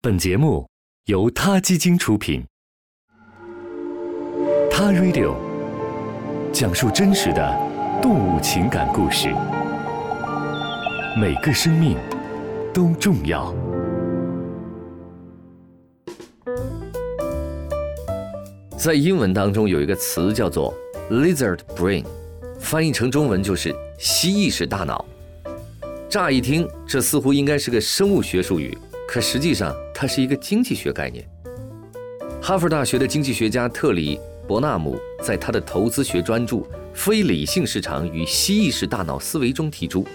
本节目由他基金出品，《他 Radio》讲述真实的动物情感故事，每个生命都重要。在英文当中有一个词叫做 “lizard brain”，翻译成中文就是“蜥蜴式大脑”。乍一听，这似乎应该是个生物学术语。可实际上，它是一个经济学概念。哈佛大学的经济学家特里·伯纳姆在他的投资学专著《非理性市场与蜥蜴式大脑思维》中提出，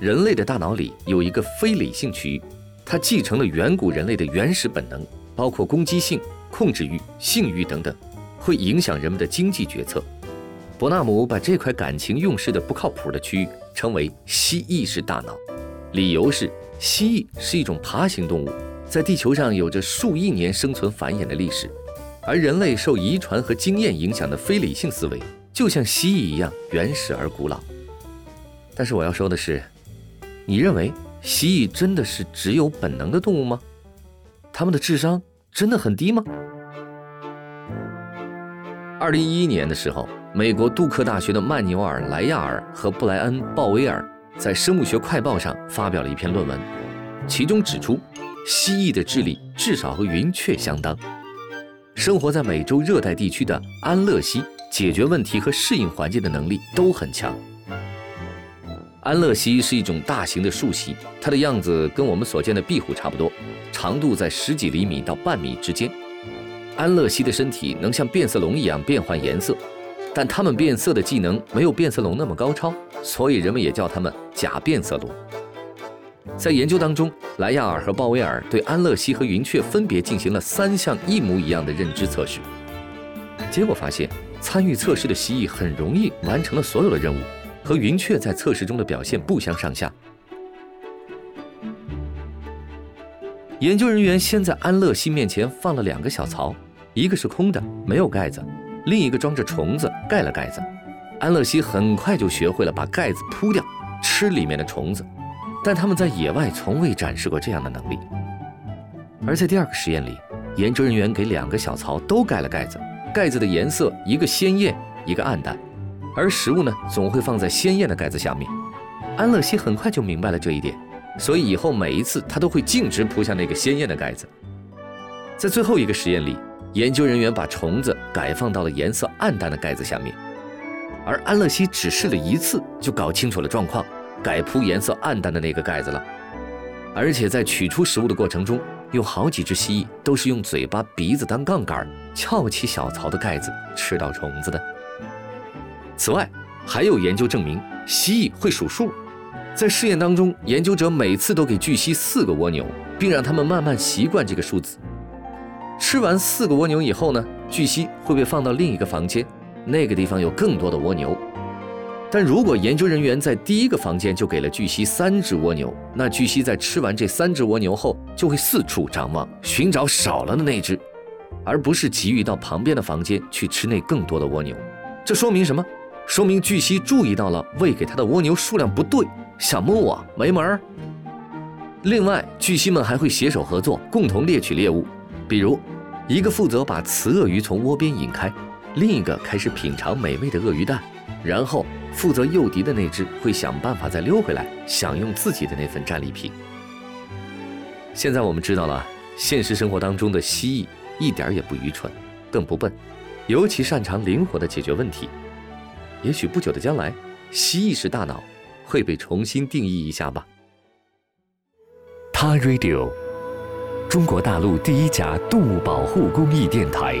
人类的大脑里有一个非理性区域，它继承了远古人类的原始本能，包括攻击性、控制欲、性欲等等，会影响人们的经济决策。伯纳姆把这块感情用事的不靠谱的区域称为“蜥蜴式大脑”，理由是。蜥蜴是一种爬行动物，在地球上有着数亿年生存繁衍的历史，而人类受遗传和经验影响的非理性思维，就像蜥蜴一样原始而古老。但是我要说的是，你认为蜥蜴真的是只有本能的动物吗？它们的智商真的很低吗？二零一一年的时候，美国杜克大学的曼纽尔·莱亚尔和布莱恩·鲍威尔。在《生物学快报》上发表了一篇论文，其中指出，蜥蜴的智力至少和云雀相当。生活在美洲热带地区的安乐蜥，解决问题和适应环境的能力都很强。安乐蜥是一种大型的树蜥，它的样子跟我们所见的壁虎差不多，长度在十几厘米到半米之间。安乐蜥的身体能像变色龙一样变换颜色。但它们变色的技能没有变色龙那么高超，所以人们也叫它们假变色龙。在研究当中，莱亚尔和鲍威尔对安乐蜥和云雀分别进行了三项一模一样的认知测试，结果发现，参与测试的蜥蜴很容易完成了所有的任务，和云雀在测试中的表现不相上下。研究人员先在安乐蜥面前放了两个小槽，一个是空的，没有盖子。另一个装着虫子，盖了盖子。安乐蜥很快就学会了把盖子扑掉，吃里面的虫子。但他们在野外从未展示过这样的能力。而在第二个实验里，研究人员给两个小槽都盖了盖子，盖子的颜色一个鲜艳，一个暗淡，而食物呢总会放在鲜艳的盖子下面。安乐西很快就明白了这一点，所以以后每一次他都会径直扑向那个鲜艳的盖子。在最后一个实验里。研究人员把虫子改放到了颜色暗淡的盖子下面，而安乐西只试了一次就搞清楚了状况，改铺颜色暗淡的那个盖子了。而且在取出食物的过程中，有好几只蜥蜴都是用嘴巴、鼻子当杠杆，翘起小槽的盖子吃到虫子的。此外，还有研究证明，蜥蜴会数数。在试验当中，研究者每次都给巨蜥四个蜗牛，并让它们慢慢习惯这个数字。吃完四个蜗牛以后呢，巨蜥会被放到另一个房间，那个地方有更多的蜗牛。但如果研究人员在第一个房间就给了巨蜥三只蜗牛，那巨蜥在吃完这三只蜗牛后，就会四处张望，寻找少了的那只，而不是急于到旁边的房间去吃那更多的蜗牛。这说明什么？说明巨蜥注意到了喂给它的蜗牛数量不对，想摸我没门儿。另外，巨蜥们还会携手合作，共同猎取猎物。比如，一个负责把雌鳄鱼从窝边引开，另一个开始品尝美味的鳄鱼蛋，然后负责诱敌的那只会想办法再溜回来，享用自己的那份战利品。现在我们知道了，现实生活当中的蜥蜴一点也不愚蠢，更不笨，尤其擅长灵活地解决问题。也许不久的将来，蜥蜴式大脑会被重新定义一下吧。他 Radio。中国大陆第一家动物保护公益电台，